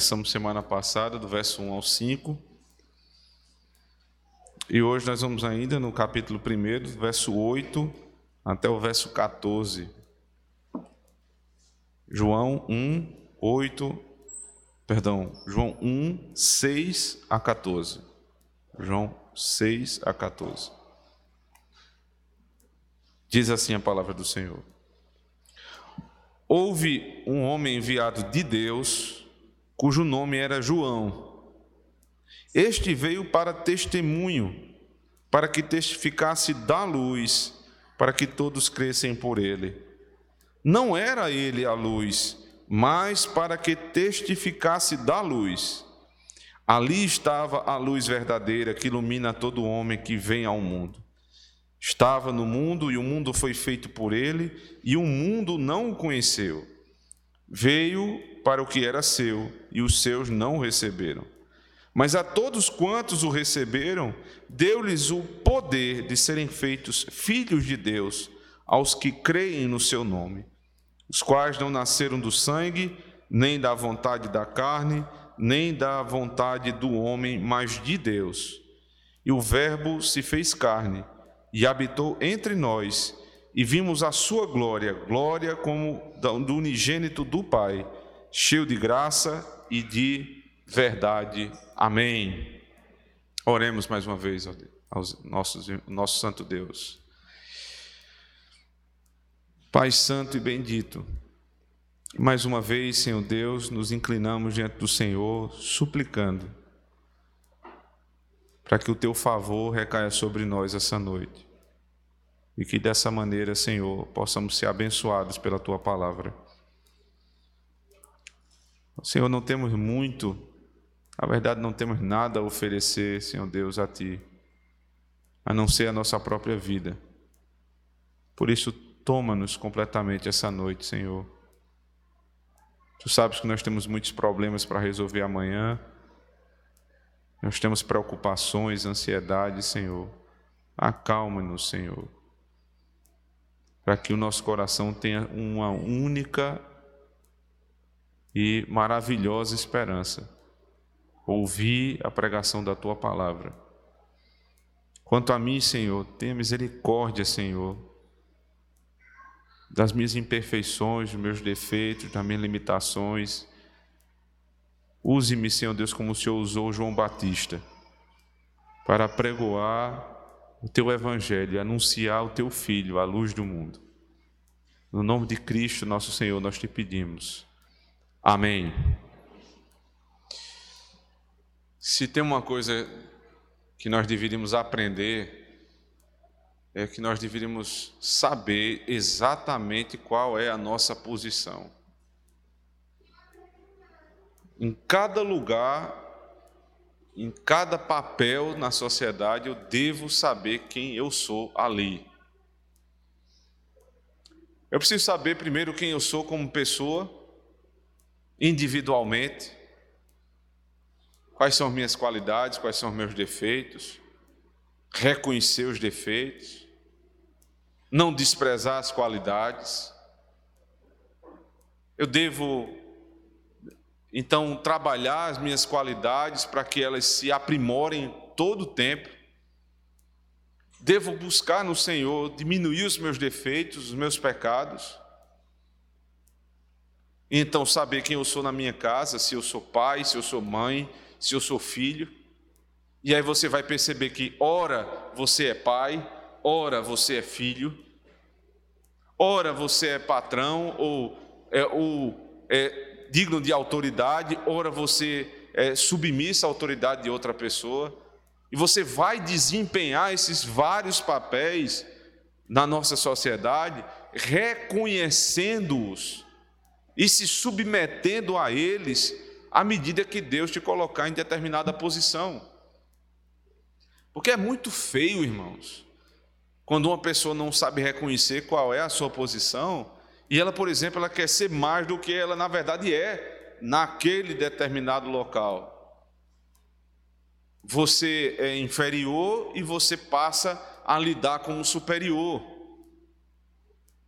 Começamos semana passada, do verso 1 ao 5. E hoje nós vamos ainda no capítulo 1, do verso 8 até o verso 14. João 1, 8, perdão, João 1, 6 a 14. João 6 a 14. Diz assim a palavra do Senhor. Houve um homem enviado de Deus cujo nome era João. Este veio para testemunho, para que testificasse da luz, para que todos crescem por ele. Não era ele a luz, mas para que testificasse da luz. Ali estava a luz verdadeira que ilumina todo homem que vem ao mundo. Estava no mundo e o mundo foi feito por ele, e o mundo não o conheceu. Veio para o que era seu, e os seus não o receberam. Mas a todos quantos o receberam, deu-lhes o poder de serem feitos filhos de Deus, aos que creem no seu nome, os quais não nasceram do sangue, nem da vontade da carne, nem da vontade do homem, mas de Deus. E o Verbo se fez carne e habitou entre nós, e vimos a sua glória, glória como do unigênito do Pai cheio de graça e de verdade. Amém. Oremos mais uma vez aos nossos, nosso Santo Deus. Pai Santo e bendito, mais uma vez, Senhor Deus, nos inclinamos diante do Senhor, suplicando para que o teu favor recaia sobre nós essa noite e que dessa maneira, Senhor, possamos ser abençoados pela tua palavra. Senhor, não temos muito, na verdade, não temos nada a oferecer, Senhor Deus, a Ti, a não ser a nossa própria vida. Por isso, toma-nos completamente essa noite, Senhor. Tu sabes que nós temos muitos problemas para resolver amanhã, nós temos preocupações, ansiedade, Senhor. Acalma-nos, Senhor, para que o nosso coração tenha uma única e maravilhosa esperança. Ouvir a pregação da tua palavra. Quanto a mim, Senhor, tenha misericórdia, Senhor, das minhas imperfeições, dos meus defeitos, das minhas limitações. Use-me, Senhor Deus, como o Senhor usou João Batista, para pregoar o teu evangelho, anunciar o teu filho, a luz do mundo. No nome de Cristo, nosso Senhor, nós te pedimos. Amém. Se tem uma coisa que nós deveríamos aprender, é que nós deveríamos saber exatamente qual é a nossa posição. Em cada lugar, em cada papel na sociedade, eu devo saber quem eu sou ali. Eu preciso saber primeiro quem eu sou como pessoa individualmente, quais são as minhas qualidades, quais são os meus defeitos, reconhecer os defeitos, não desprezar as qualidades. Eu devo, então, trabalhar as minhas qualidades para que elas se aprimorem todo o tempo. Devo buscar no Senhor diminuir os meus defeitos, os meus pecados então, saber quem eu sou na minha casa, se eu sou pai, se eu sou mãe, se eu sou filho. E aí você vai perceber que, ora, você é pai, ora, você é filho, ora, você é patrão ou é, ou é digno de autoridade, ora, você é submissa à autoridade de outra pessoa. E você vai desempenhar esses vários papéis na nossa sociedade, reconhecendo-os e se submetendo a eles à medida que Deus te colocar em determinada posição. Porque é muito feio, irmãos, quando uma pessoa não sabe reconhecer qual é a sua posição e ela, por exemplo, ela quer ser mais do que ela na verdade é naquele determinado local. Você é inferior e você passa a lidar como superior.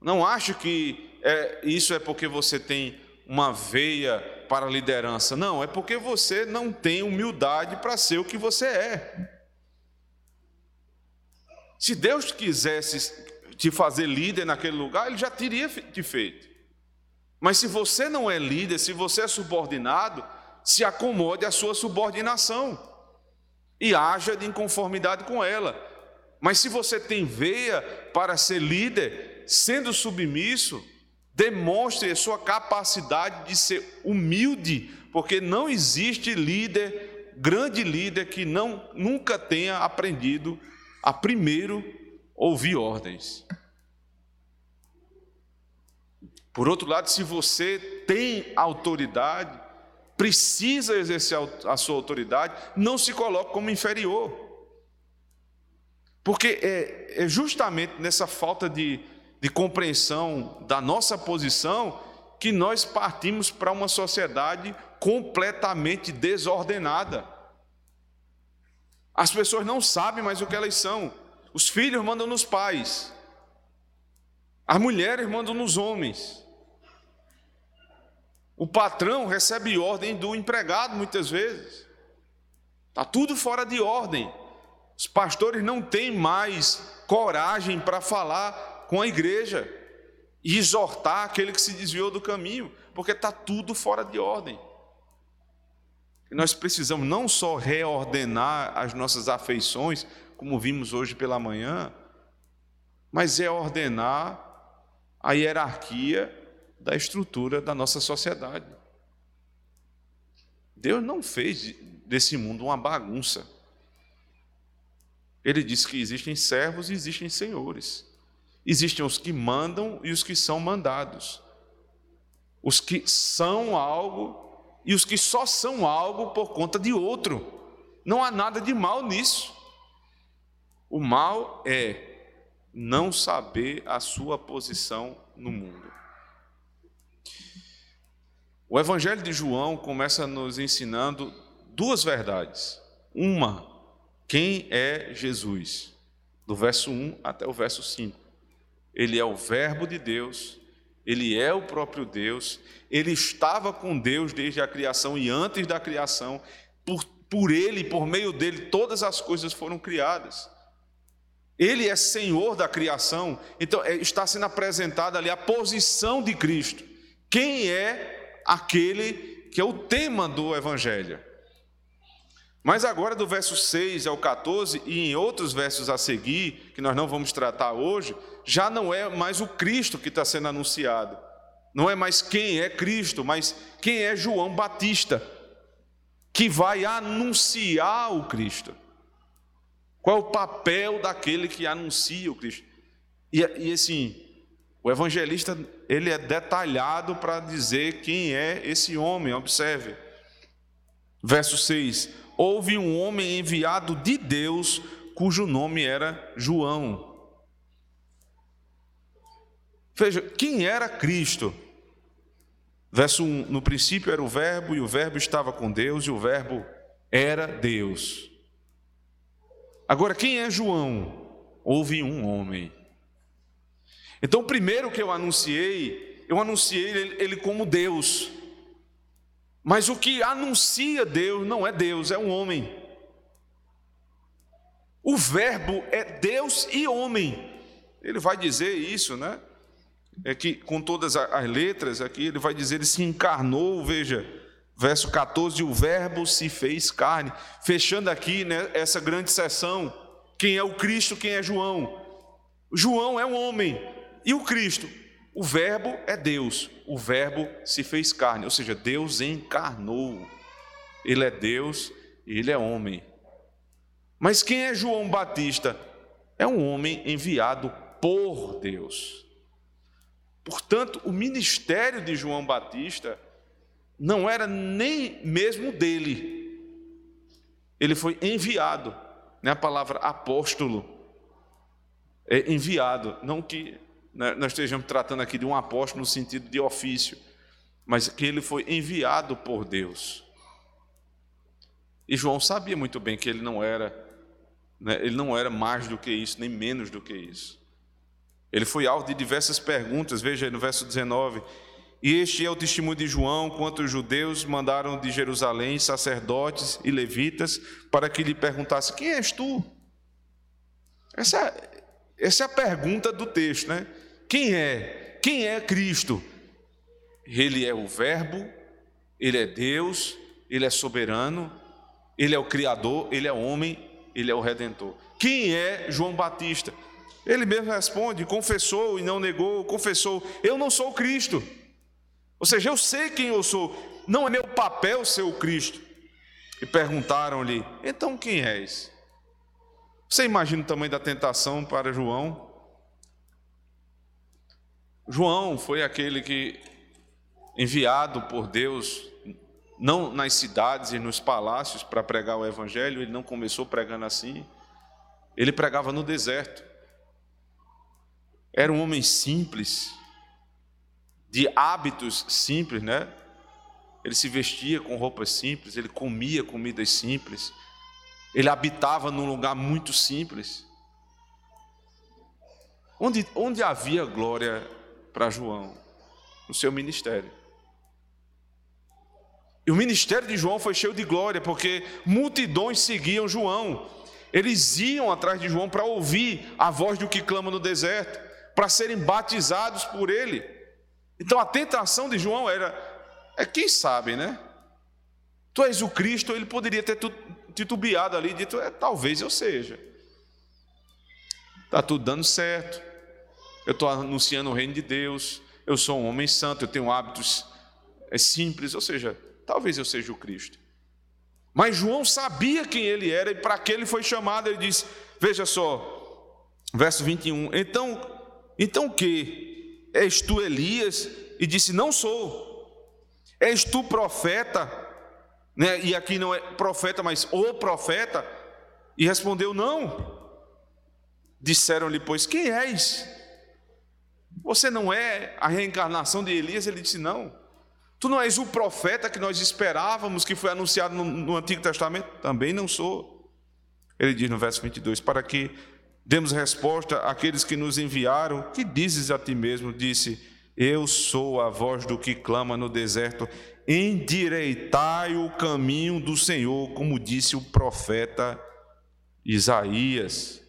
Não acho que é, isso é porque você tem uma veia para a liderança. Não, é porque você não tem humildade para ser o que você é. Se Deus quisesse te fazer líder naquele lugar, Ele já teria te feito. Mas se você não é líder, se você é subordinado, se acomode à sua subordinação e haja de inconformidade com ela. Mas se você tem veia para ser líder, sendo submisso, demonstre a sua capacidade de ser humilde, porque não existe líder, grande líder, que não nunca tenha aprendido a primeiro ouvir ordens. Por outro lado, se você tem autoridade, precisa exercer a sua autoridade, não se coloque como inferior. Porque é, é justamente nessa falta de, de compreensão da nossa posição que nós partimos para uma sociedade completamente desordenada. As pessoas não sabem mais o que elas são. Os filhos mandam nos pais, as mulheres mandam nos homens. O patrão recebe ordem do empregado muitas vezes. Está tudo fora de ordem. Os pastores não têm mais coragem para falar com a igreja e exortar aquele que se desviou do caminho, porque está tudo fora de ordem. E nós precisamos não só reordenar as nossas afeições, como vimos hoje pela manhã, mas é ordenar a hierarquia da estrutura da nossa sociedade. Deus não fez desse mundo uma bagunça. Ele disse que existem servos e existem senhores. Existem os que mandam e os que são mandados. Os que são algo e os que só são algo por conta de outro. Não há nada de mal nisso. O mal é não saber a sua posição no mundo. O Evangelho de João começa nos ensinando duas verdades. Uma, quem é Jesus? Do verso 1 até o verso 5. Ele é o Verbo de Deus, ele é o próprio Deus, ele estava com Deus desde a criação e antes da criação, por, por ele, por meio dele, todas as coisas foram criadas. Ele é Senhor da criação, então é, está sendo apresentada ali a posição de Cristo. Quem é aquele que é o tema do Evangelho? Mas agora, do verso 6 ao 14, e em outros versos a seguir, que nós não vamos tratar hoje, já não é mais o Cristo que está sendo anunciado. Não é mais quem é Cristo, mas quem é João Batista, que vai anunciar o Cristo. Qual é o papel daquele que anuncia o Cristo? E, e assim, o evangelista ele é detalhado para dizer quem é esse homem. Observe, verso 6 houve um homem enviado de Deus, cujo nome era João. Veja, quem era Cristo? Verso 1: No princípio era o Verbo, e o Verbo estava com Deus, e o Verbo era Deus. Agora, quem é João? Houve um homem. Então, primeiro que eu anunciei, eu anunciei ele como Deus. Mas o que anuncia Deus não é Deus, é um homem. O Verbo é Deus e homem. Ele vai dizer isso, né? É que com todas as letras aqui, ele vai dizer: ele se encarnou, veja, verso 14: o Verbo se fez carne. Fechando aqui né, essa grande sessão: quem é o Cristo, quem é João? João é um homem, e o Cristo? O Verbo é Deus, o Verbo se fez carne, ou seja, Deus encarnou. Ele é Deus e ele é homem. Mas quem é João Batista? É um homem enviado por Deus. Portanto, o ministério de João Batista não era nem mesmo dele. Ele foi enviado, né? A palavra apóstolo é enviado, não que né, nós estejamos tratando aqui de um apóstolo no sentido de ofício, mas que ele foi enviado por Deus. E João sabia muito bem que ele não era, né, ele não era mais do que isso, nem menos do que isso. Ele foi alvo de diversas perguntas, veja aí no verso 19: E este é o testemunho de João, quanto os judeus mandaram de Jerusalém sacerdotes e levitas para que lhe perguntassem: Quem és tu? Essa, essa é a pergunta do texto, né? Quem é? Quem é Cristo? Ele é o Verbo, ele é Deus, ele é soberano, ele é o Criador, ele é homem, ele é o Redentor. Quem é João Batista? Ele mesmo responde: confessou e não negou, confessou, eu não sou o Cristo. Ou seja, eu sei quem eu sou, não é meu papel ser o Cristo. E perguntaram-lhe: então quem és? Você imagina o tamanho da tentação para João? João foi aquele que, enviado por Deus, não nas cidades e nos palácios para pregar o Evangelho, ele não começou pregando assim, ele pregava no deserto. Era um homem simples, de hábitos simples, né? Ele se vestia com roupas simples, ele comia comidas simples, ele habitava num lugar muito simples. Onde, onde havia glória para João? No seu ministério. E o ministério de João foi cheio de glória, porque multidões seguiam João. Eles iam atrás de João para ouvir a voz do que clama no deserto, para serem batizados por ele. Então a tentação de João era, é quem sabe, né? Tu és o Cristo, ele poderia ter titubeado ali, dito, é, talvez eu seja. Está tudo dando certo. Eu estou anunciando o reino de Deus. Eu sou um homem santo, eu tenho hábitos é simples, ou seja, talvez eu seja o Cristo. Mas João sabia quem ele era e para que ele foi chamado, ele disse: Veja só, verso 21. Então, então que? És tu Elias? E disse: Não sou. És tu profeta? Né? E aqui não é profeta, mas o profeta. E respondeu: Não. Disseram-lhe, pois, quem és? Você não é a reencarnação de Elias? Ele disse: Não. Tu não és o profeta que nós esperávamos, que foi anunciado no, no Antigo Testamento? Também não sou. Ele diz no verso 22: Para que Demos resposta àqueles que nos enviaram: Que dizes a ti mesmo? Disse: Eu sou a voz do que clama no deserto, endireitai o caminho do Senhor, como disse o profeta Isaías.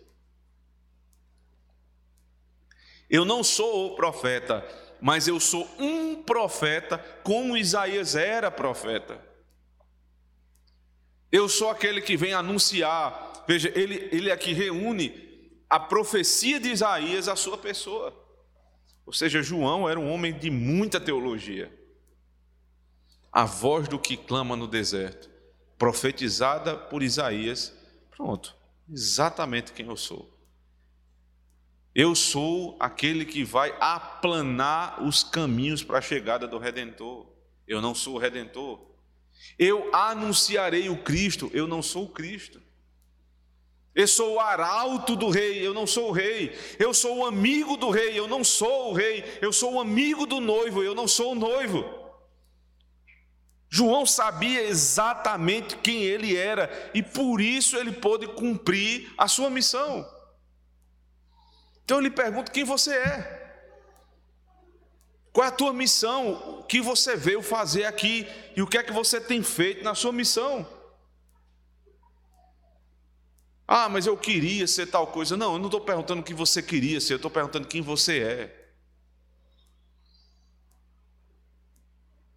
Eu não sou o profeta, mas eu sou um profeta, como Isaías era profeta. Eu sou aquele que vem anunciar. Veja, ele, ele aqui reúne a profecia de Isaías à sua pessoa. Ou seja, João era um homem de muita teologia. A voz do que clama no deserto, profetizada por Isaías, pronto, exatamente quem eu sou. Eu sou aquele que vai aplanar os caminhos para a chegada do Redentor. Eu não sou o Redentor. Eu anunciarei o Cristo, eu não sou o Cristo. Eu sou o arauto do rei, eu não sou o rei. Eu sou o amigo do rei, eu não sou o rei. Eu sou o amigo do noivo, eu não sou o noivo. João sabia exatamente quem ele era e por isso ele pôde cumprir a sua missão. Então eu lhe pergunto: quem você é? Qual é a tua missão? O que você veio fazer aqui e o que é que você tem feito na sua missão? Ah, mas eu queria ser tal coisa. Não, eu não estou perguntando o que você queria ser, eu estou perguntando quem você é.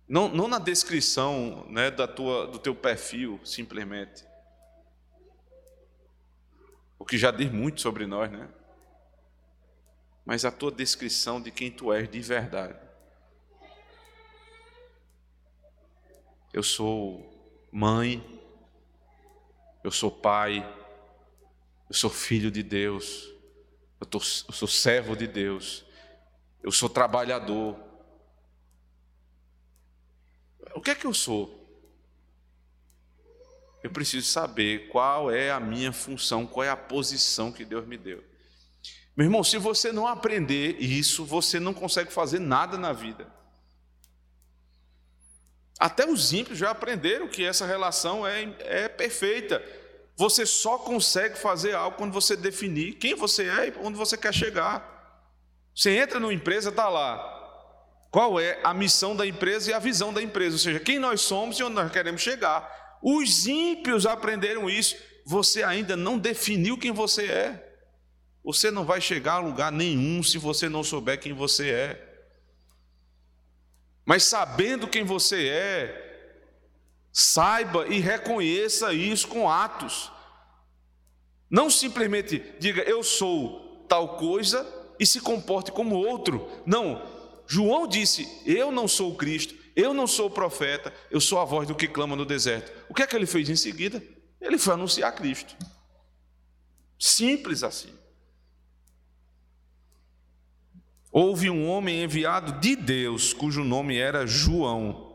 Não, não na descrição né, da tua, do teu perfil, simplesmente. O que já diz muito sobre nós, né? Mas a tua descrição de quem tu és de verdade. Eu sou mãe, eu sou pai, eu sou filho de Deus. Eu, tô, eu sou servo de Deus. Eu sou trabalhador. O que é que eu sou? Eu preciso saber qual é a minha função, qual é a posição que Deus me deu. Meu irmão, se você não aprender isso, você não consegue fazer nada na vida. Até os ímpios já aprenderam que essa relação é, é perfeita. Você só consegue fazer algo quando você definir quem você é e onde você quer chegar. Você entra numa empresa, está lá, qual é a missão da empresa e a visão da empresa, ou seja, quem nós somos e onde nós queremos chegar. Os ímpios aprenderam isso. Você ainda não definiu quem você é. Você não vai chegar a lugar nenhum se você não souber quem você é. Mas sabendo quem você é, saiba e reconheça isso com atos. Não simplesmente diga eu sou tal coisa e se comporte como outro. Não, João disse: Eu não sou o Cristo, eu não sou o profeta, eu sou a voz do que clama no deserto. O que é que ele fez em seguida? Ele foi anunciar Cristo. Simples assim. Houve um homem enviado de Deus, cujo nome era João.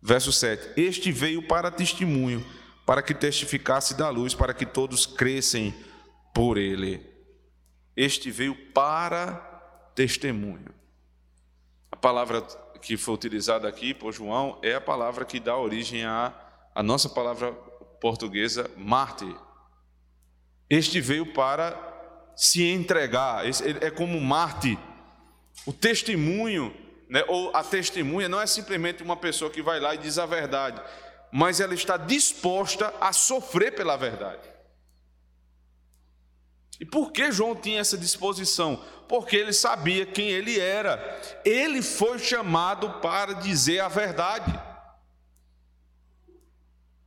Verso 7: Este veio para testemunho, para que testificasse da luz, para que todos crescem por ele. Este veio para testemunho. A palavra que foi utilizada aqui por João é a palavra que dá origem à, à nossa palavra portuguesa, mártir. Este veio para se entregar, é como mártir. O testemunho, né, ou a testemunha, não é simplesmente uma pessoa que vai lá e diz a verdade, mas ela está disposta a sofrer pela verdade. E por que João tinha essa disposição? Porque ele sabia quem ele era. Ele foi chamado para dizer a verdade.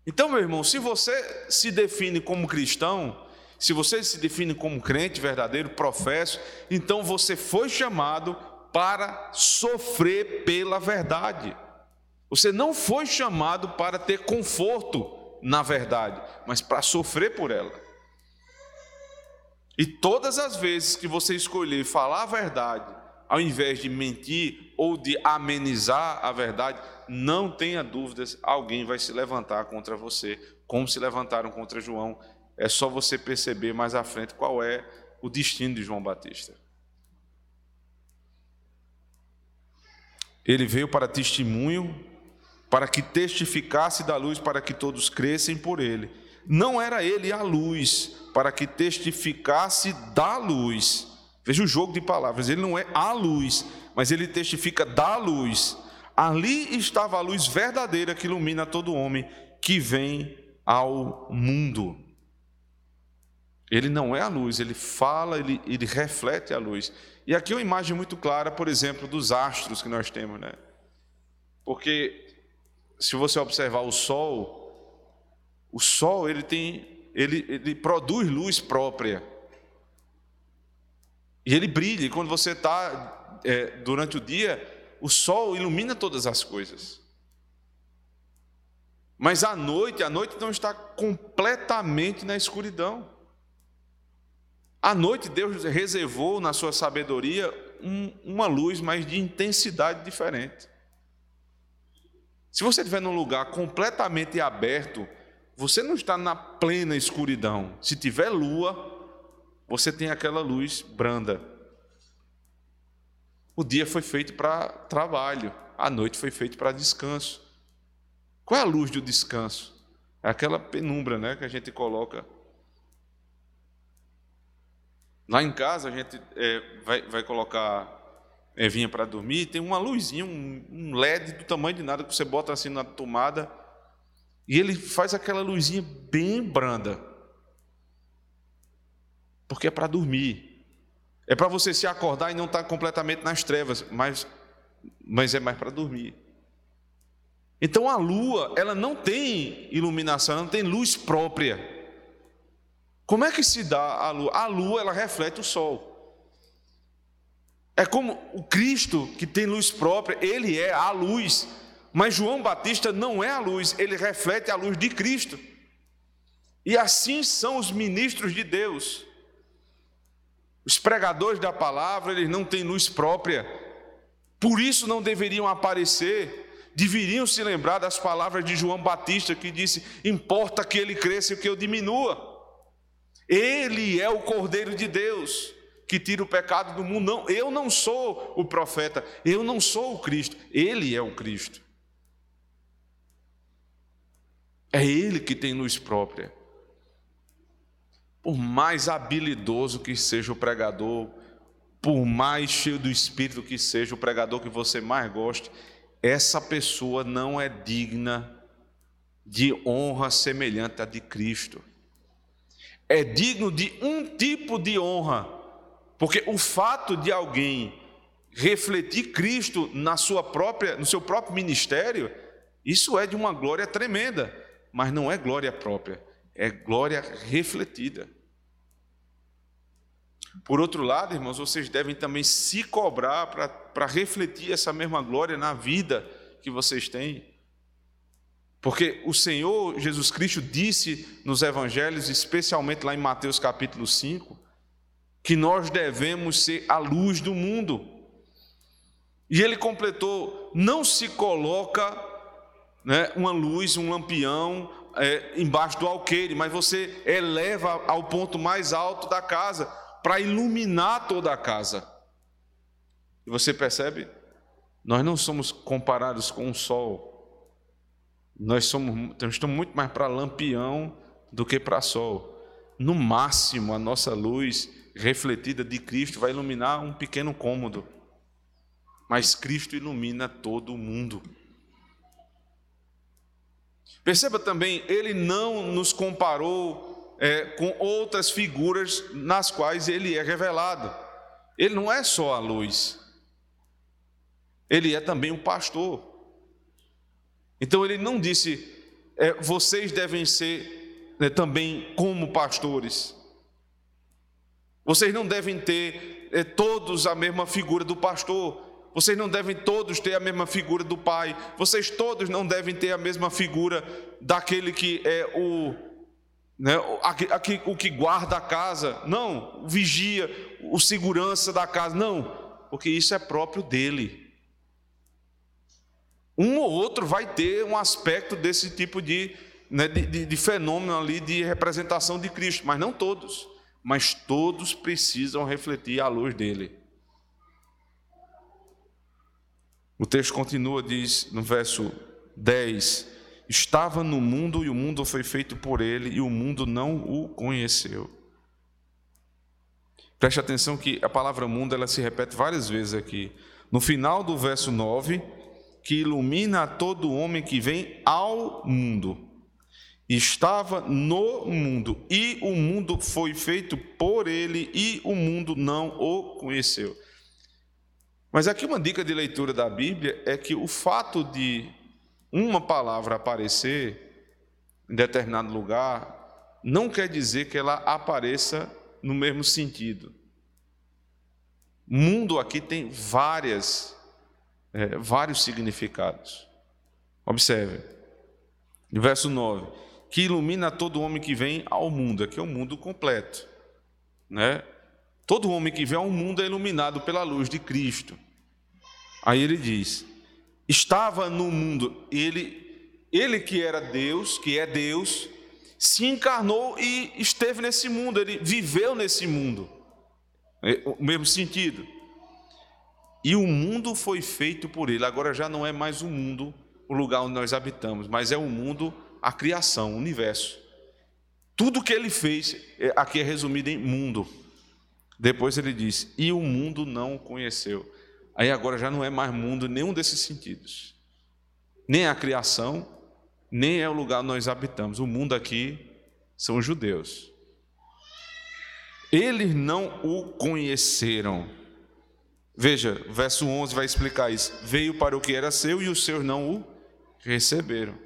Então, meu irmão, se você se define como cristão, se você se define como crente verdadeiro, professo, então você foi chamado para sofrer pela verdade. Você não foi chamado para ter conforto na verdade, mas para sofrer por ela. E todas as vezes que você escolher falar a verdade, ao invés de mentir ou de amenizar a verdade, não tenha dúvidas, alguém vai se levantar contra você, como se levantaram contra João. É só você perceber mais à frente qual é o destino de João Batista. Ele veio para testemunho, para que testificasse da luz, para que todos crescem por ele. Não era ele a luz, para que testificasse da luz. Veja o jogo de palavras, ele não é a luz, mas ele testifica da luz. Ali estava a luz verdadeira que ilumina todo homem que vem ao mundo. Ele não é a luz, ele fala, ele, ele reflete a luz. E aqui é uma imagem muito clara, por exemplo, dos astros que nós temos, né? Porque se você observar o sol, o sol ele tem ele, ele produz luz própria. E ele brilha. E quando você está é, durante o dia, o sol ilumina todas as coisas. Mas à noite, a noite não está completamente na escuridão. À noite, Deus reservou na sua sabedoria um, uma luz, mas de intensidade diferente. Se você estiver num lugar completamente aberto, você não está na plena escuridão. Se tiver lua, você tem aquela luz branda. O dia foi feito para trabalho, a noite foi feita para descanso. Qual é a luz do descanso? É aquela penumbra né, que a gente coloca. Lá em casa a gente é, vai, vai colocar Evinha para dormir, tem uma luzinha, um, um LED do tamanho de nada que você bota assim na tomada e ele faz aquela luzinha bem branda. Porque é para dormir. É para você se acordar e não estar tá completamente nas trevas, mas, mas é mais para dormir. Então a lua, ela não tem iluminação, ela não tem luz própria. Como é que se dá a lua? A lua, ela reflete o sol. É como o Cristo que tem luz própria, ele é a luz. Mas João Batista não é a luz, ele reflete a luz de Cristo. E assim são os ministros de Deus. Os pregadores da palavra, eles não têm luz própria. Por isso não deveriam aparecer, deveriam se lembrar das palavras de João Batista que disse: "Importa que ele cresça e que eu diminua". Ele é o Cordeiro de Deus que tira o pecado do mundo. Não, eu não sou o profeta, eu não sou o Cristo, ele é o Cristo. É Ele que tem luz própria. Por mais habilidoso que seja o pregador, por mais cheio do Espírito que seja, o pregador que você mais goste, essa pessoa não é digna de honra semelhante à de Cristo. É digno de um tipo de honra, porque o fato de alguém refletir Cristo na sua própria, no seu próprio ministério, isso é de uma glória tremenda, mas não é glória própria, é glória refletida. Por outro lado, irmãos, vocês devem também se cobrar para refletir essa mesma glória na vida que vocês têm. Porque o Senhor Jesus Cristo disse nos evangelhos, especialmente lá em Mateus capítulo 5, que nós devemos ser a luz do mundo. E ele completou: não se coloca né, uma luz, um lampião é, embaixo do alqueire, mas você eleva ao ponto mais alto da casa para iluminar toda a casa. E você percebe? Nós não somos comparados com o sol. Nós somos, estamos muito mais para lampião do que para sol. No máximo, a nossa luz refletida de Cristo vai iluminar um pequeno cômodo mas Cristo ilumina todo o mundo. Perceba também, ele não nos comparou é, com outras figuras nas quais ele é revelado. Ele não é só a luz, ele é também um pastor. Então ele não disse, é, vocês devem ser né, também como pastores. Vocês não devem ter é, todos a mesma figura do pastor. Vocês não devem todos ter a mesma figura do pai. Vocês todos não devem ter a mesma figura daquele que é o, né, aqui, o que guarda a casa. Não, o vigia, o segurança da casa. Não, porque isso é próprio dele. Um ou outro vai ter um aspecto desse tipo de, né, de, de, de fenômeno ali de representação de Cristo, mas não todos. Mas todos precisam refletir a luz dele. O texto continua, diz no verso 10: Estava no mundo e o mundo foi feito por ele e o mundo não o conheceu. Preste atenção que a palavra mundo ela se repete várias vezes aqui. No final do verso 9, que ilumina a todo homem que vem ao mundo. Estava no mundo e o mundo foi feito por ele e o mundo não o conheceu. Mas aqui uma dica de leitura da Bíblia é que o fato de uma palavra aparecer em determinado lugar não quer dizer que ela apareça no mesmo sentido. Mundo aqui tem várias, é, vários significados. Observe, verso 9: que ilumina todo homem que vem ao mundo, aqui é o mundo completo, né? Todo homem que vê ao mundo é iluminado pela luz de Cristo. Aí ele diz: estava no mundo, ele, ele que era Deus, que é Deus, se encarnou e esteve nesse mundo, ele viveu nesse mundo. É, o mesmo sentido. E o mundo foi feito por ele. Agora já não é mais o mundo, o lugar onde nós habitamos, mas é o mundo, a criação, o universo. Tudo que ele fez, é, aqui é resumido em mundo. Depois ele diz: E o mundo não o conheceu. Aí agora já não é mais mundo nenhum desses sentidos. Nem a criação, nem é o lugar onde nós habitamos. O mundo aqui são os judeus. Eles não o conheceram. Veja, verso 11 vai explicar isso. Veio para o que era seu e os seus não o receberam.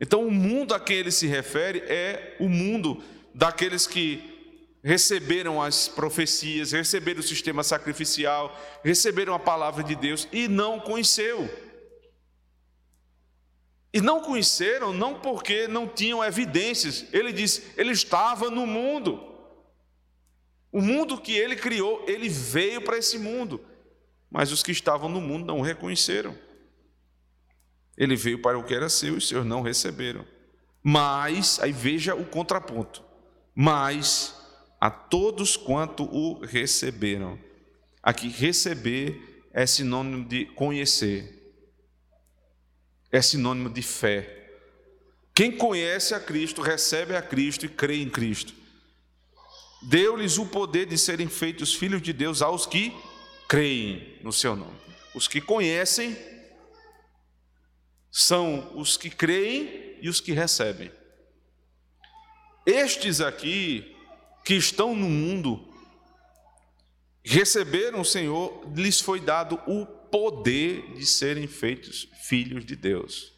Então, o mundo a quem ele se refere é o mundo daqueles que receberam as profecias, receberam o sistema sacrificial, receberam a palavra de Deus e não conheceu. E não conheceram não porque não tinham evidências. Ele diz, ele estava no mundo. O mundo que ele criou, ele veio para esse mundo. Mas os que estavam no mundo não o reconheceram. Ele veio para o que era seu e os seus não receberam. Mas, aí veja o contraponto. Mas a todos quanto o receberam. Aqui, receber é sinônimo de conhecer, é sinônimo de fé. Quem conhece a Cristo, recebe a Cristo e crê em Cristo. Deu-lhes o poder de serem feitos filhos de Deus aos que creem no seu nome. Os que conhecem são os que creem e os que recebem. Estes aqui que estão no mundo receberam o Senhor, lhes foi dado o poder de serem feitos filhos de Deus.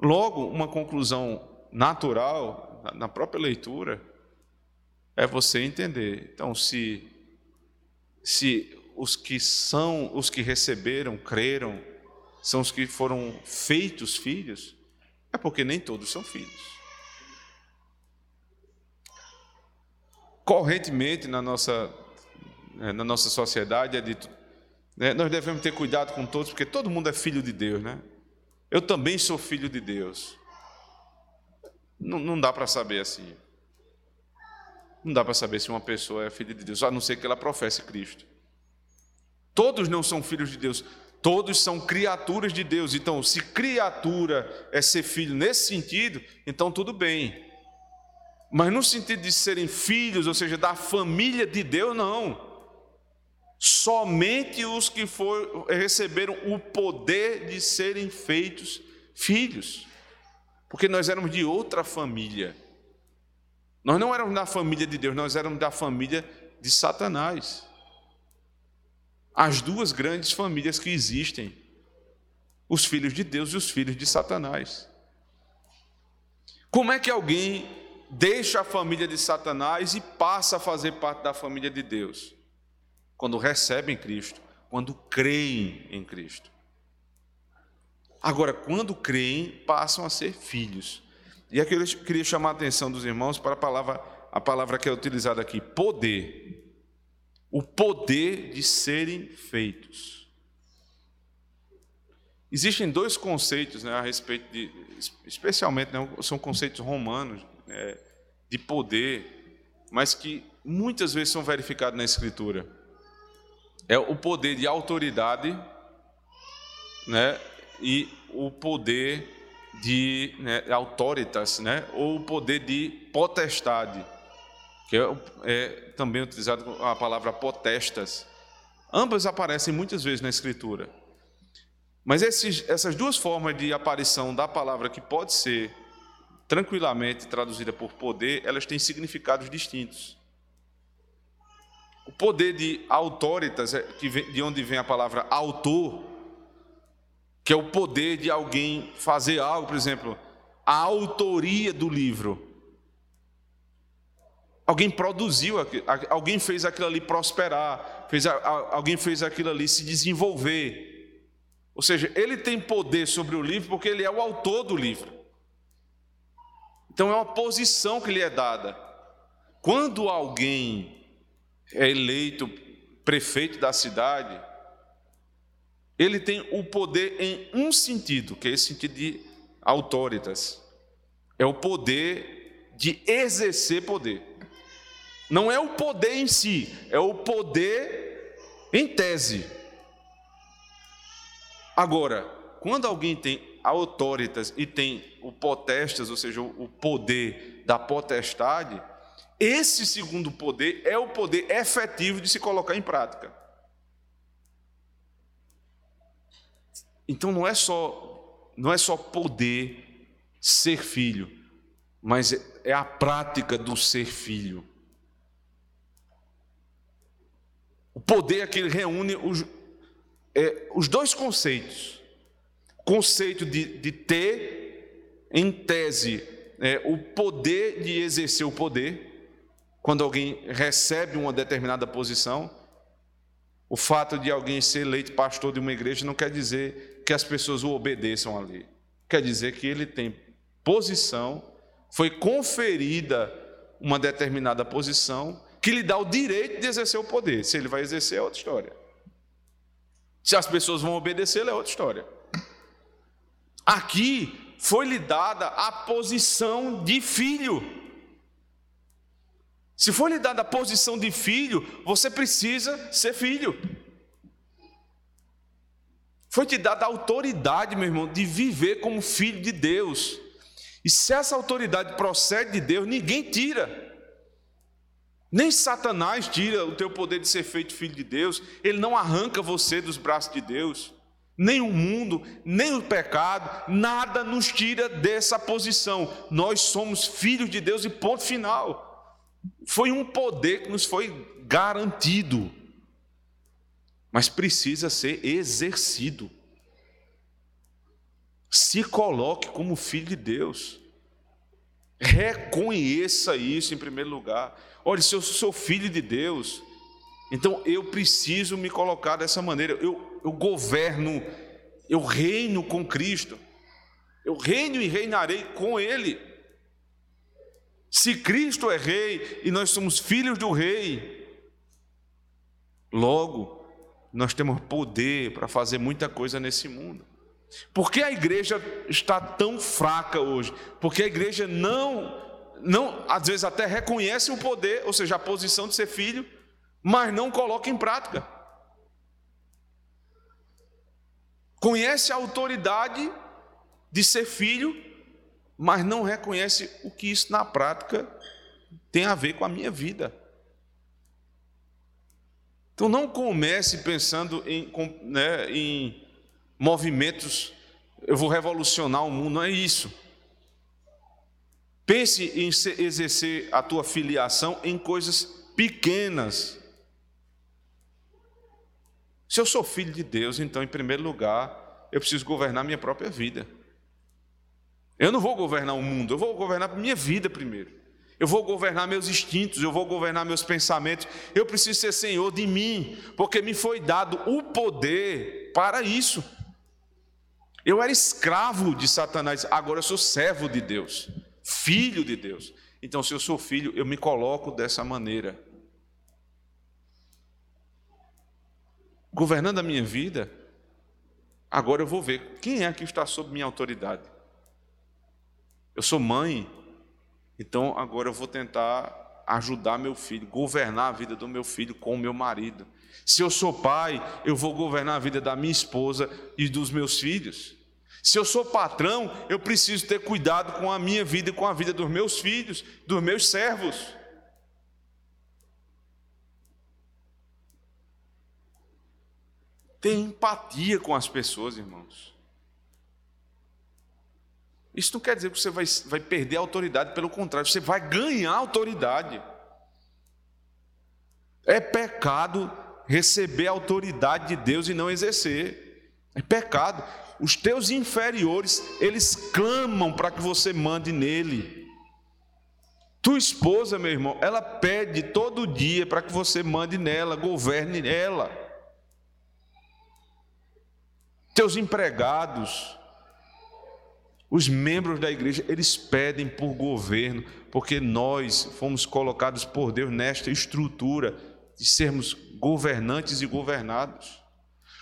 Logo, uma conclusão natural na própria leitura é você entender. Então, se se os que são, os que receberam, creram, são os que foram feitos filhos, é porque nem todos são filhos. Correntemente na nossa é, na nossa sociedade é dito, né, nós devemos ter cuidado com todos, porque todo mundo é filho de Deus, né? Eu também sou filho de Deus. Não, não dá para saber assim. Não dá para saber se uma pessoa é filha de Deus, a não ser que ela professe Cristo. Todos não são filhos de Deus, todos são criaturas de Deus. Então, se criatura é ser filho nesse sentido, então tudo bem. Mas no sentido de serem filhos, ou seja, da família de Deus, não. Somente os que for, receberam o poder de serem feitos filhos, porque nós éramos de outra família. Nós não éramos da família de Deus, nós éramos da família de Satanás. As duas grandes famílias que existem: os filhos de Deus e os filhos de Satanás. Como é que alguém deixa a família de Satanás e passa a fazer parte da família de Deus? quando recebem Cristo, quando creem em Cristo. Agora, quando creem, passam a ser filhos. E aqui eu queria chamar a atenção dos irmãos para a palavra, a palavra que é utilizada aqui, poder. O poder de serem feitos. Existem dois conceitos né, a respeito de, especialmente, né, são conceitos romanos né, de poder, mas que muitas vezes são verificados na Escritura é o poder de autoridade, né? E o poder de né, autoritas, né? Ou o poder de potestade, que é, é também utilizado a palavra potestas. Ambas aparecem muitas vezes na Escritura. Mas esses, essas duas formas de aparição da palavra que pode ser tranquilamente traduzida por poder, elas têm significados distintos. O poder de autoritas, é, de onde vem a palavra autor, que é o poder de alguém fazer algo, por exemplo, a autoria do livro. Alguém produziu, alguém fez aquilo ali prosperar, fez, alguém fez aquilo ali se desenvolver. Ou seja, ele tem poder sobre o livro porque ele é o autor do livro. Então é uma posição que lhe é dada. Quando alguém é eleito prefeito da cidade, ele tem o poder em um sentido, que é esse sentido de autoritas. É o poder de exercer poder. Não é o poder em si, é o poder em tese. Agora, quando alguém tem autoritas e tem o potestas, ou seja, o poder da potestade, esse segundo poder é o poder efetivo de se colocar em prática. Então não é só não é só poder ser filho, mas é a prática do ser filho. O poder aqui reúne os, é, os dois conceitos. Conceito de, de ter, em tese, é, o poder de exercer o poder, quando alguém recebe uma determinada posição, o fato de alguém ser eleito pastor de uma igreja não quer dizer que as pessoas o obedeçam ali. Quer dizer que ele tem posição, foi conferida uma determinada posição que lhe dá o direito de exercer o poder. Se ele vai exercer, é outra história. Se as pessoas vão obedecer, é outra história. Aqui foi lhe dada a posição de filho. Se for lhe dada a posição de filho, você precisa ser filho. Foi te dada a autoridade, meu irmão, de viver como filho de Deus. E se essa autoridade procede de Deus, ninguém tira. Nem Satanás tira o teu poder de ser feito filho de Deus, ele não arranca você dos braços de Deus. Nem o mundo, nem o pecado, nada nos tira dessa posição. Nós somos filhos de Deus e ponto final. Foi um poder que nos foi garantido, mas precisa ser exercido. Se coloque como filho de Deus. Reconheça isso em primeiro lugar. Olha, se eu sou filho de Deus, então eu preciso me colocar dessa maneira. Eu, eu governo, eu reino com Cristo. Eu reino e reinarei com Ele. Se Cristo é rei e nós somos filhos do rei, logo nós temos poder para fazer muita coisa nesse mundo. Por que a igreja está tão fraca hoje? Porque a igreja não, não, às vezes até reconhece o poder, ou seja, a posição de ser filho, mas não coloca em prática. Conhece a autoridade de ser filho, mas não reconhece o que isso na prática tem a ver com a minha vida. Então não comece pensando em, né, em movimentos, eu vou revolucionar o mundo, não é isso. Pense em exercer a tua filiação em coisas pequenas. Se eu sou filho de Deus, então, em primeiro lugar, eu preciso governar minha própria vida. Eu não vou governar o mundo, eu vou governar minha vida primeiro. Eu vou governar meus instintos, eu vou governar meus pensamentos. Eu preciso ser senhor de mim, porque me foi dado o poder para isso. Eu era escravo de Satanás, agora eu sou servo de Deus, filho de Deus. Então, se eu sou filho, eu me coloco dessa maneira. Governando a minha vida, agora eu vou ver quem é que está sob minha autoridade. Eu sou mãe, então agora eu vou tentar ajudar meu filho, governar a vida do meu filho com o meu marido. Se eu sou pai, eu vou governar a vida da minha esposa e dos meus filhos. Se eu sou patrão, eu preciso ter cuidado com a minha vida e com a vida dos meus filhos, dos meus servos. Ter empatia com as pessoas, irmãos. Isso não quer dizer que você vai, vai perder a autoridade, pelo contrário, você vai ganhar autoridade. É pecado receber a autoridade de Deus e não exercer. É pecado os teus inferiores, eles clamam para que você mande nele. Tua esposa, meu irmão, ela pede todo dia para que você mande nela, governe ela. Teus empregados, os membros da igreja, eles pedem por governo, porque nós fomos colocados por Deus nesta estrutura de sermos governantes e governados.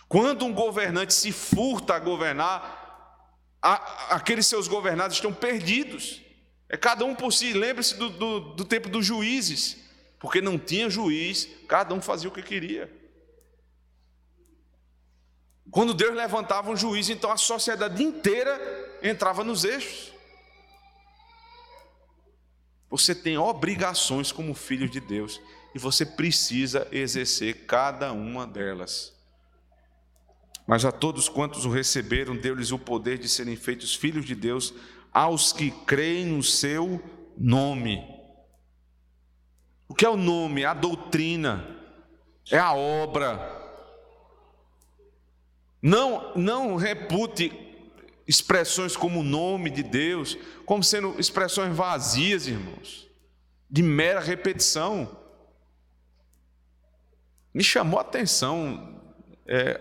Quando um governante se furta a governar, a, aqueles seus governados estão perdidos. É cada um por si. Lembre-se do, do, do tempo dos juízes, porque não tinha juiz, cada um fazia o que queria. Quando Deus levantava um juiz, então a sociedade inteira entrava nos eixos. Você tem obrigações como filho de Deus e você precisa exercer cada uma delas. Mas a todos quantos o receberam, deu-lhes o poder de serem feitos filhos de Deus, aos que creem no seu nome. O que é o nome? É a doutrina, é a obra. Não, não repute expressões como o nome de Deus, como sendo expressões vazias, irmãos, de mera repetição. Me chamou a atenção é,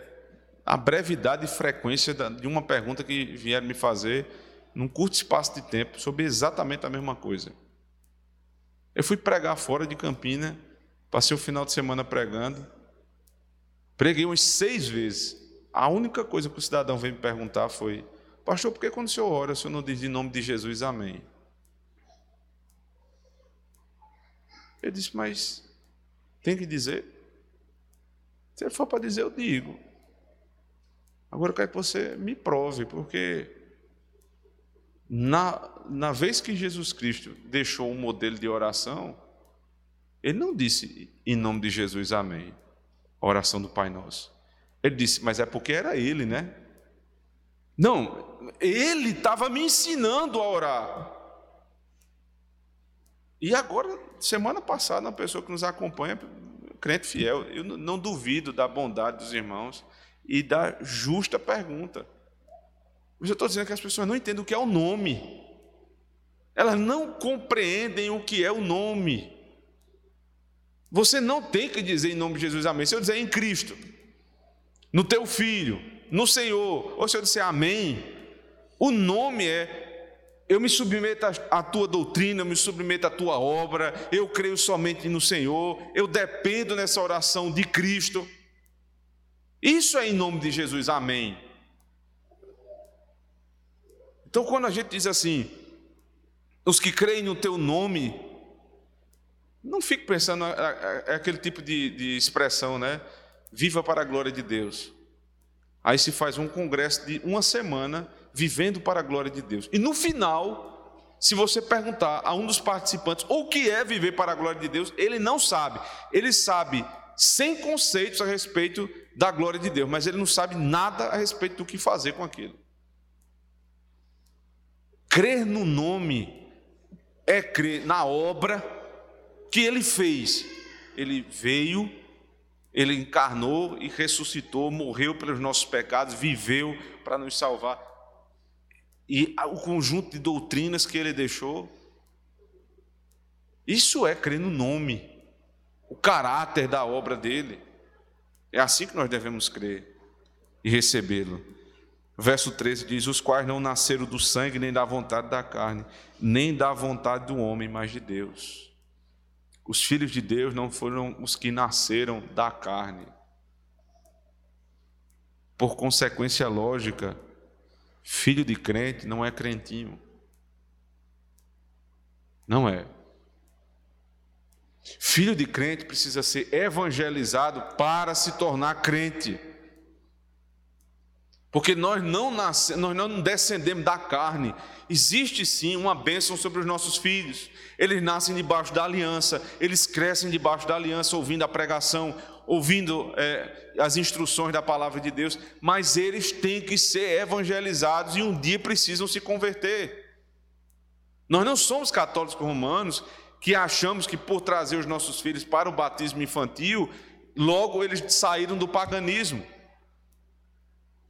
a brevidade e frequência de uma pergunta que vieram me fazer num curto espaço de tempo sobre exatamente a mesma coisa. Eu fui pregar fora de Campina, passei o final de semana pregando, preguei umas seis vezes. A única coisa que o cidadão veio me perguntar foi: Pastor, por que quando o senhor ora, o senhor não diz em nome de Jesus amém? Eu disse, mas tem que dizer. Se ele for para dizer, eu digo. Agora eu quero que você me prove, porque na, na vez que Jesus Cristo deixou um modelo de oração, Ele não disse em nome de Jesus, amém. A oração do Pai Nosso. Ele disse, mas é porque era ele, né? Não, ele estava me ensinando a orar. E agora, semana passada, uma pessoa que nos acompanha, crente fiel, eu não duvido da bondade dos irmãos e da justa pergunta. Mas eu estou dizendo que as pessoas não entendem o que é o nome. Elas não compreendem o que é o nome. Você não tem que dizer em nome de Jesus amém. Se eu dizer em Cristo, no teu filho, no Senhor, ou se eu disser amém, o nome é eu me submeto à tua doutrina, eu me submeto à tua obra, eu creio somente no Senhor, eu dependo nessa oração de Cristo. Isso é em nome de Jesus, amém. Então, quando a gente diz assim, os que creem no teu nome, não fique pensando, é, é, é aquele tipo de, de expressão, né? Viva para a glória de Deus. Aí se faz um congresso de uma semana vivendo para a glória de Deus. E no final, se você perguntar a um dos participantes o que é viver para a glória de Deus, ele não sabe. Ele sabe sem conceitos a respeito da glória de Deus, mas ele não sabe nada a respeito do que fazer com aquilo. Crer no nome é crer na obra que ele fez. Ele veio, ele encarnou e ressuscitou, morreu pelos nossos pecados, viveu para nos salvar. E o conjunto de doutrinas que ele deixou, isso é crer no nome, o caráter da obra dele. É assim que nós devemos crer e recebê-lo. Verso 13 diz: Os quais não nasceram do sangue, nem da vontade da carne, nem da vontade do homem, mas de Deus. Os filhos de Deus não foram os que nasceram da carne. Por consequência lógica, filho de crente não é crentinho. Não é. Filho de crente precisa ser evangelizado para se tornar crente. Porque nós não, nós não descendemos da carne. Existe sim uma bênção sobre os nossos filhos. Eles nascem debaixo da aliança, eles crescem debaixo da aliança, ouvindo a pregação, ouvindo é, as instruções da palavra de Deus, mas eles têm que ser evangelizados e um dia precisam se converter. Nós não somos católicos romanos que achamos que por trazer os nossos filhos para o batismo infantil, logo eles saíram do paganismo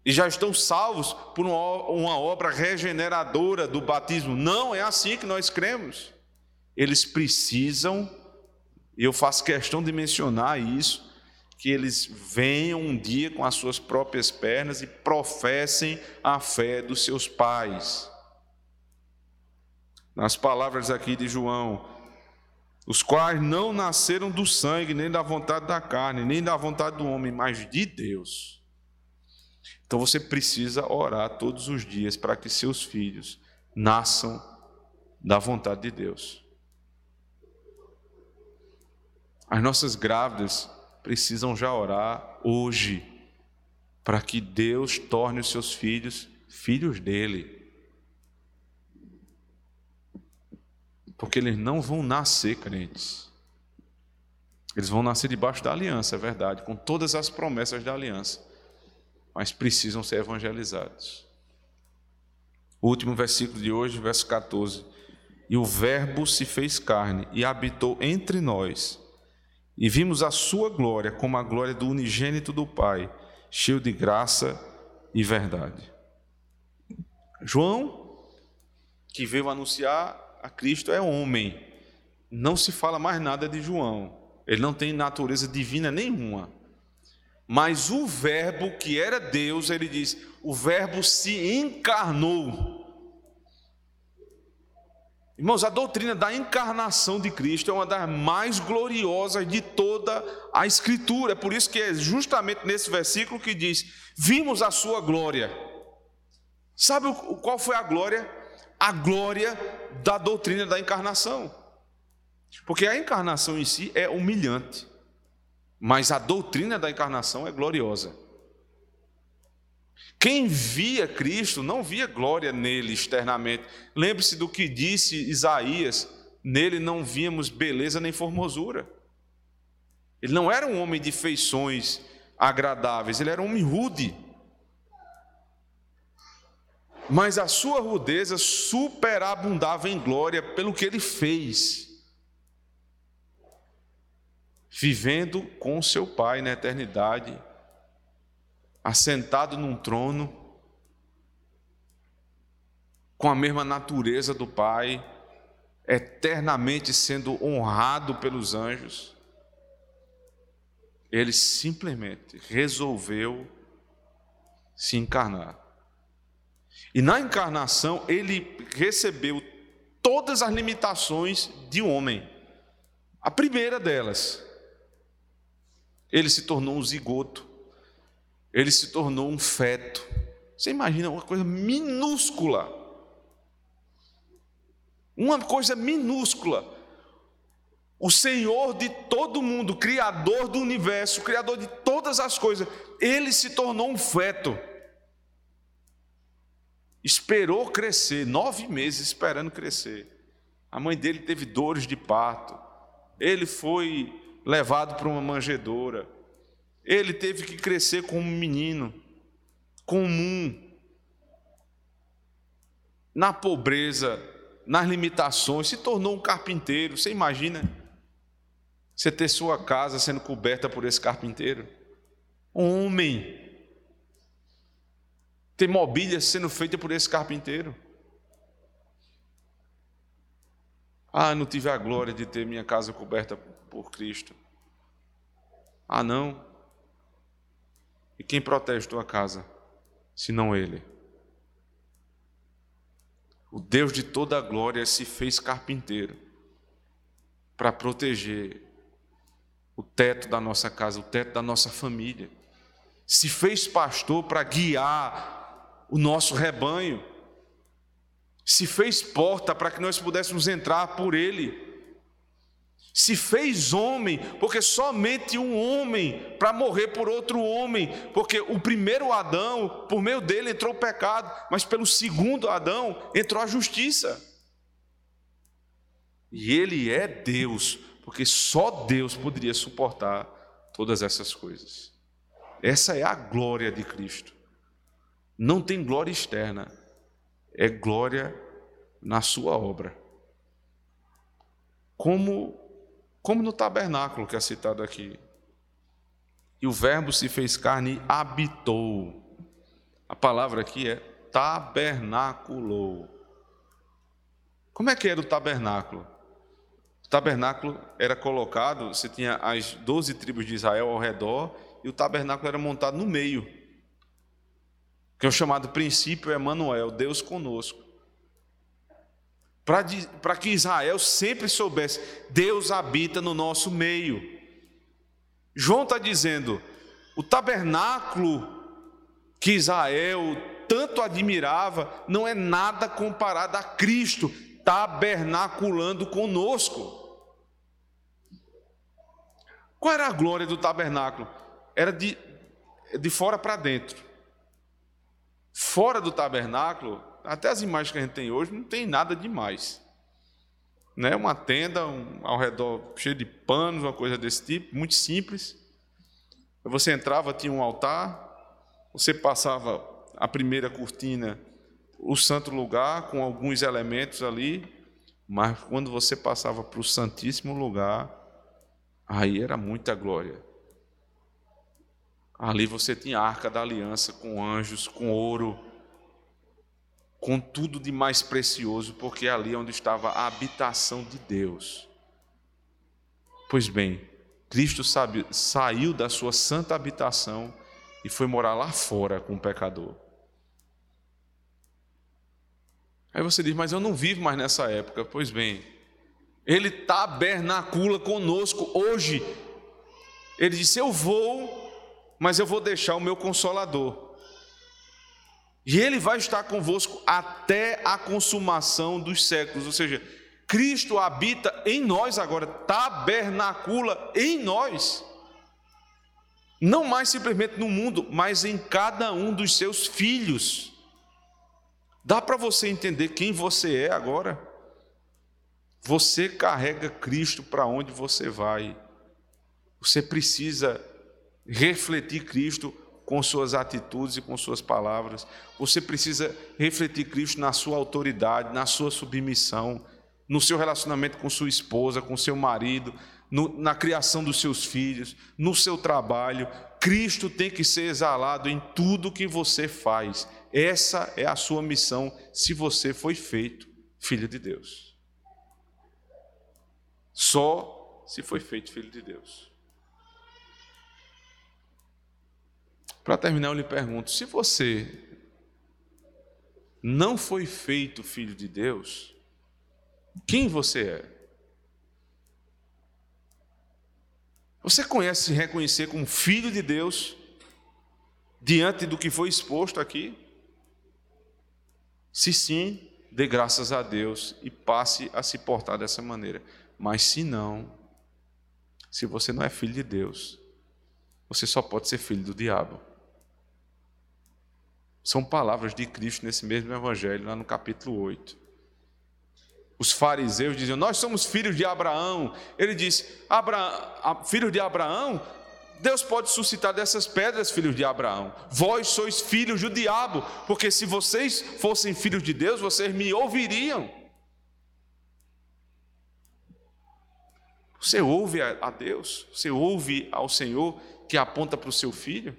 e já estão salvos por uma obra regeneradora do batismo. Não é assim que nós cremos. Eles precisam, e eu faço questão de mencionar isso, que eles venham um dia com as suas próprias pernas e professem a fé dos seus pais. Nas palavras aqui de João, os quais não nasceram do sangue, nem da vontade da carne, nem da vontade do homem, mas de Deus. Então você precisa orar todos os dias para que seus filhos nasçam da vontade de Deus. As nossas grávidas precisam já orar hoje para que Deus torne os seus filhos filhos dele. Porque eles não vão nascer crentes. Eles vão nascer debaixo da aliança, é verdade, com todas as promessas da aliança mas precisam ser evangelizados. O último versículo de hoje, verso 14. E o Verbo se fez carne e habitou entre nós, e vimos a sua glória como a glória do unigênito do Pai, cheio de graça e verdade. João, que veio anunciar a Cristo, é homem. Não se fala mais nada de João. Ele não tem natureza divina nenhuma. Mas o Verbo, que era Deus, ele diz: o Verbo se encarnou. Irmãos, a doutrina da encarnação de Cristo é uma das mais gloriosas de toda a Escritura. É por isso que é justamente nesse versículo que diz: Vimos a sua glória. Sabe qual foi a glória? A glória da doutrina da encarnação. Porque a encarnação em si é humilhante. Mas a doutrina da encarnação é gloriosa. Quem via Cristo não via glória nele externamente. Lembre-se do que disse Isaías: nele não víamos beleza nem formosura. Ele não era um homem de feições agradáveis, ele era um homem rude. Mas a sua rudeza superabundava em glória pelo que ele fez, vivendo com seu Pai na eternidade, assentado num trono, com a mesma natureza do Pai, eternamente sendo honrado pelos anjos. Ele simplesmente resolveu se encarnar. E na encarnação, ele recebeu todas as limitações de um homem. A primeira delas, ele se tornou um zigoto, ele se tornou um feto. Você imagina uma coisa minúscula. Uma coisa minúscula. O Senhor de todo mundo, Criador do universo, Criador de todas as coisas, ele se tornou um feto esperou crescer, nove meses esperando crescer. A mãe dele teve dores de parto. Ele foi levado para uma manjedoura. Ele teve que crescer como um menino comum, na pobreza, nas limitações, se tornou um carpinteiro. Você imagina você ter sua casa sendo coberta por esse carpinteiro? Um homem ter mobília sendo feita por esse carpinteiro. Ah, não tive a glória de ter minha casa coberta por Cristo. Ah, não. E quem protege tua casa, senão Ele? O Deus de toda a glória se fez carpinteiro para proteger o teto da nossa casa, o teto da nossa família. Se fez pastor para guiar o nosso rebanho, se fez porta para que nós pudéssemos entrar por ele, se fez homem, porque somente um homem para morrer por outro homem, porque o primeiro Adão, por meio dele entrou o pecado, mas pelo segundo Adão entrou a justiça. E ele é Deus, porque só Deus poderia suportar todas essas coisas. Essa é a glória de Cristo não tem glória externa, é glória na sua obra. Como, como no tabernáculo que é citado aqui. E o Verbo se fez carne e habitou. A palavra aqui é tabernaculou. Como é que era o tabernáculo? O tabernáculo era colocado, você tinha as doze tribos de Israel ao redor, e o tabernáculo era montado no meio que é o chamado princípio Emanuel, Deus conosco. Para que Israel sempre soubesse, Deus habita no nosso meio. João está dizendo, o tabernáculo que Israel tanto admirava não é nada comparado a Cristo tabernaculando conosco. Qual era a glória do tabernáculo? Era de, de fora para dentro. Fora do tabernáculo, até as imagens que a gente tem hoje, não tem nada demais. Né? Uma tenda um, ao redor cheia de panos, uma coisa desse tipo, muito simples. Você entrava, tinha um altar, você passava a primeira cortina, o santo lugar, com alguns elementos ali, mas quando você passava para o Santíssimo Lugar, aí era muita glória. Ali você tinha a arca da aliança com anjos, com ouro, com tudo de mais precioso, porque ali é onde estava a habitação de Deus. Pois bem, Cristo sabe, saiu da sua santa habitação e foi morar lá fora com o pecador. Aí você diz, mas eu não vivo mais nessa época. Pois bem, Ele tabernacula conosco hoje. Ele disse: Eu vou mas eu vou deixar o meu consolador. E ele vai estar convosco até a consumação dos séculos, ou seja, Cristo habita em nós agora, tabernacula em nós. Não mais simplesmente no mundo, mas em cada um dos seus filhos. Dá para você entender quem você é agora? Você carrega Cristo para onde você vai. Você precisa refletir Cristo com suas atitudes e com suas palavras. Você precisa refletir Cristo na sua autoridade, na sua submissão, no seu relacionamento com sua esposa, com seu marido, no, na criação dos seus filhos, no seu trabalho. Cristo tem que ser exalado em tudo que você faz. Essa é a sua missão se você foi feito filho de Deus. Só se foi feito filho de Deus. Para terminar, eu lhe pergunto: se você não foi feito filho de Deus, quem você é? Você conhece se reconhecer como filho de Deus diante do que foi exposto aqui? Se sim, dê graças a Deus e passe a se portar dessa maneira. Mas se não, se você não é filho de Deus, você só pode ser filho do diabo. São palavras de Cristo nesse mesmo evangelho, lá no capítulo 8. Os fariseus diziam: Nós somos filhos de Abraão. Ele Abra... Filhos de Abraão? Deus pode suscitar dessas pedras filhos de Abraão. Vós sois filhos do diabo, porque se vocês fossem filhos de Deus, vocês me ouviriam. Você ouve a Deus? Você ouve ao Senhor que aponta para o seu filho?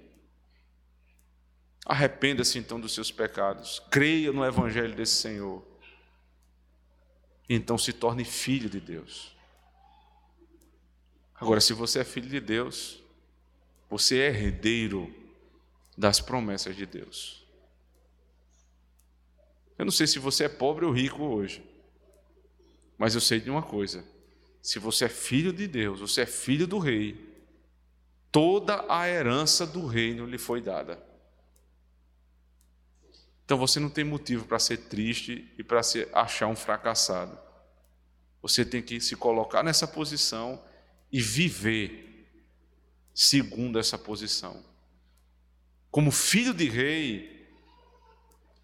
Arrependa-se então dos seus pecados, creia no Evangelho desse Senhor, e então se torne filho de Deus. Agora, se você é filho de Deus, você é herdeiro das promessas de Deus. Eu não sei se você é pobre ou rico hoje, mas eu sei de uma coisa: se você é filho de Deus, você é filho do Rei, toda a herança do reino lhe foi dada. Então você não tem motivo para ser triste e para se achar um fracassado. Você tem que se colocar nessa posição e viver segundo essa posição. Como filho de rei,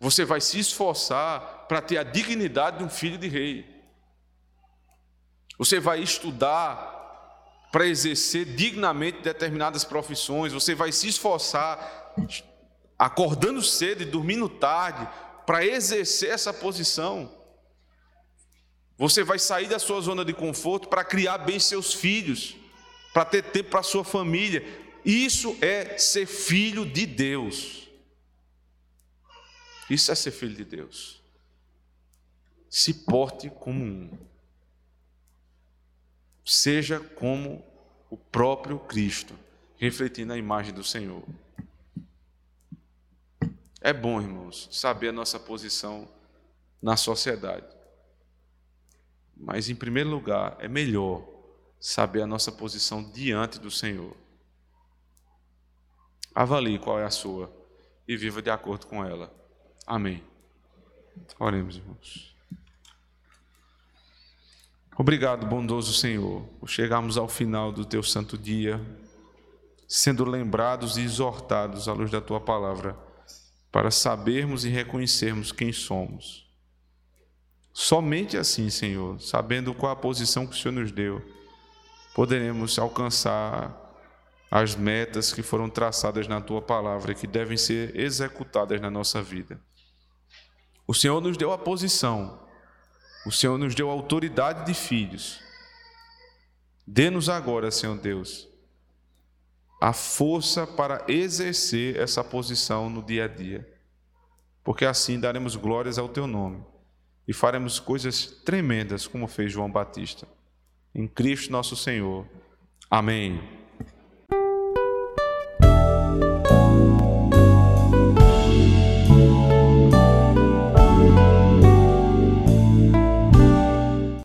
você vai se esforçar para ter a dignidade de um filho de rei. Você vai estudar para exercer dignamente determinadas profissões, você vai se esforçar acordando cedo e dormindo tarde, para exercer essa posição. Você vai sair da sua zona de conforto para criar bem seus filhos, para ter tempo para sua família. Isso é ser filho de Deus. Isso é ser filho de Deus. Se porte como um. Seja como o próprio Cristo, refletindo a imagem do Senhor. É bom, irmãos, saber a nossa posição na sociedade. Mas, em primeiro lugar, é melhor saber a nossa posição diante do Senhor. Avalie qual é a sua e viva de acordo com ela. Amém. Oremos, irmãos. Obrigado, bondoso Senhor, por chegarmos ao final do teu santo dia, sendo lembrados e exortados à luz da tua palavra para sabermos e reconhecermos quem somos. Somente assim, Senhor, sabendo qual a posição que o Senhor nos deu, poderemos alcançar as metas que foram traçadas na tua palavra e que devem ser executadas na nossa vida. O Senhor nos deu a posição, o Senhor nos deu a autoridade de filhos. Dê-nos agora, Senhor Deus, a força para exercer essa posição no dia a dia, porque assim daremos glórias ao teu nome e faremos coisas tremendas como fez João Batista. Em Cristo nosso Senhor. Amém.